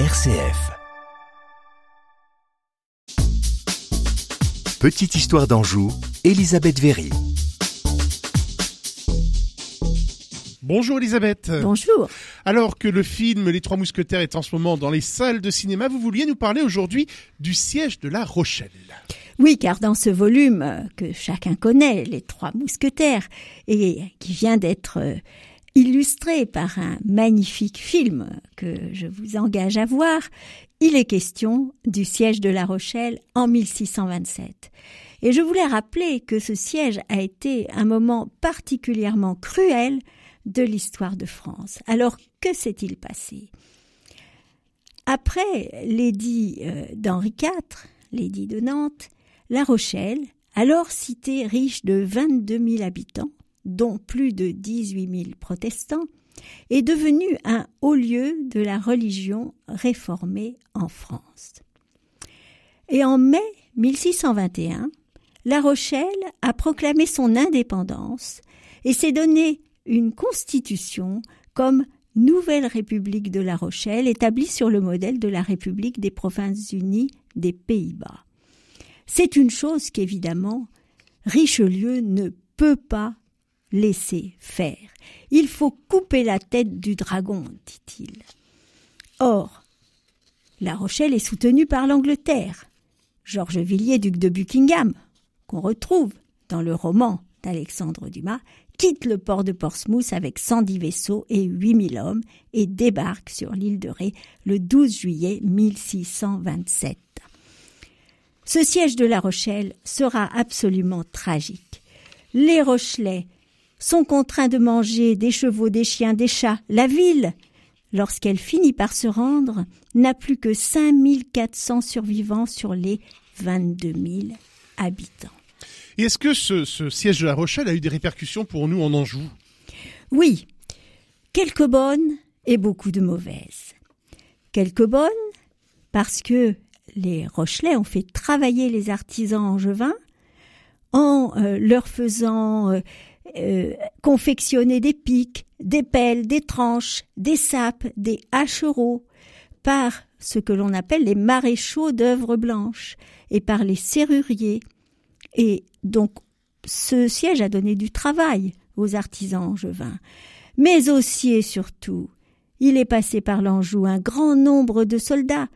RCF. Petite histoire d'Anjou, Elisabeth Véry. Bonjour Elisabeth. Bonjour. Alors que le film Les Trois Mousquetaires est en ce moment dans les salles de cinéma, vous vouliez nous parler aujourd'hui du siège de La Rochelle. Oui, car dans ce volume euh, que chacun connaît, Les Trois Mousquetaires, et qui vient d'être euh, illustré par un magnifique film que je vous engage à voir, il est question du siège de La Rochelle en 1627. Et je voulais rappeler que ce siège a été un moment particulièrement cruel de l'histoire de France. Alors, que s'est-il passé? Après l'édit euh, d'Henri IV, l'édit de Nantes, La Rochelle, alors cité riche de 22 000 habitants, dont plus de 18 000 protestants, est devenu un haut lieu de la religion réformée en France. Et en mai 1621, La Rochelle a proclamé son indépendance et s'est donné une constitution comme nouvelle République de La Rochelle établie sur le modèle de la République des Provinces unies des Pays-Bas. C'est une chose qu'évidemment Richelieu ne peut pas laisser faire. Il faut couper la tête du dragon, dit-il. Or, La Rochelle est soutenue par l'Angleterre. Georges Villiers, duc de Buckingham, qu'on retrouve dans le roman d'Alexandre Dumas, quitte le port de Portsmouth avec 110 vaisseaux et 8000 hommes et débarque sur l'île de Ré le 12 juillet 1627. Ce siège de La Rochelle sera absolument tragique. Les Rochelais sont contraints de manger des chevaux, des chiens, des chats. La ville, lorsqu'elle finit par se rendre, n'a plus que 5400 survivants sur les 22 000 habitants. Et est-ce que ce, ce, siège de La Rochelle a eu des répercussions pour nous en Anjou? Oui, quelques bonnes et beaucoup de mauvaises. Quelques bonnes parce que les Rochelais ont fait travailler les artisans angevins en euh, leur faisant euh, euh, confectionner des pics, des pelles, des tranches, des sapes, des hachereaux, par ce que l'on appelle les maréchaux d'œuvres blanches, et par les serruriers. Et donc, ce siège a donné du travail aux artisans angevins. Mais aussi et surtout, il est passé par l'Anjou un grand nombre de soldats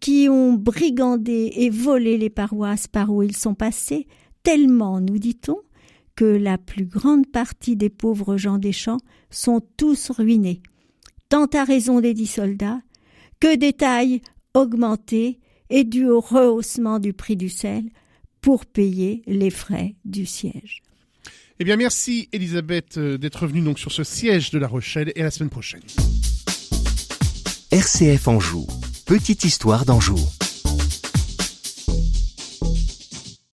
qui ont brigandé et volé les paroisses par où ils sont passés, tellement, nous dit-on, que la plus grande partie des pauvres gens des champs sont tous ruinés, tant à raison des dix soldats que des tailles augmentées et dû au rehaussement du prix du sel pour payer les frais du siège. Eh bien, merci Elisabeth euh, d'être venue donc sur ce siège de La Rochelle et à la semaine prochaine. RCF Anjou, petite histoire d'Anjou.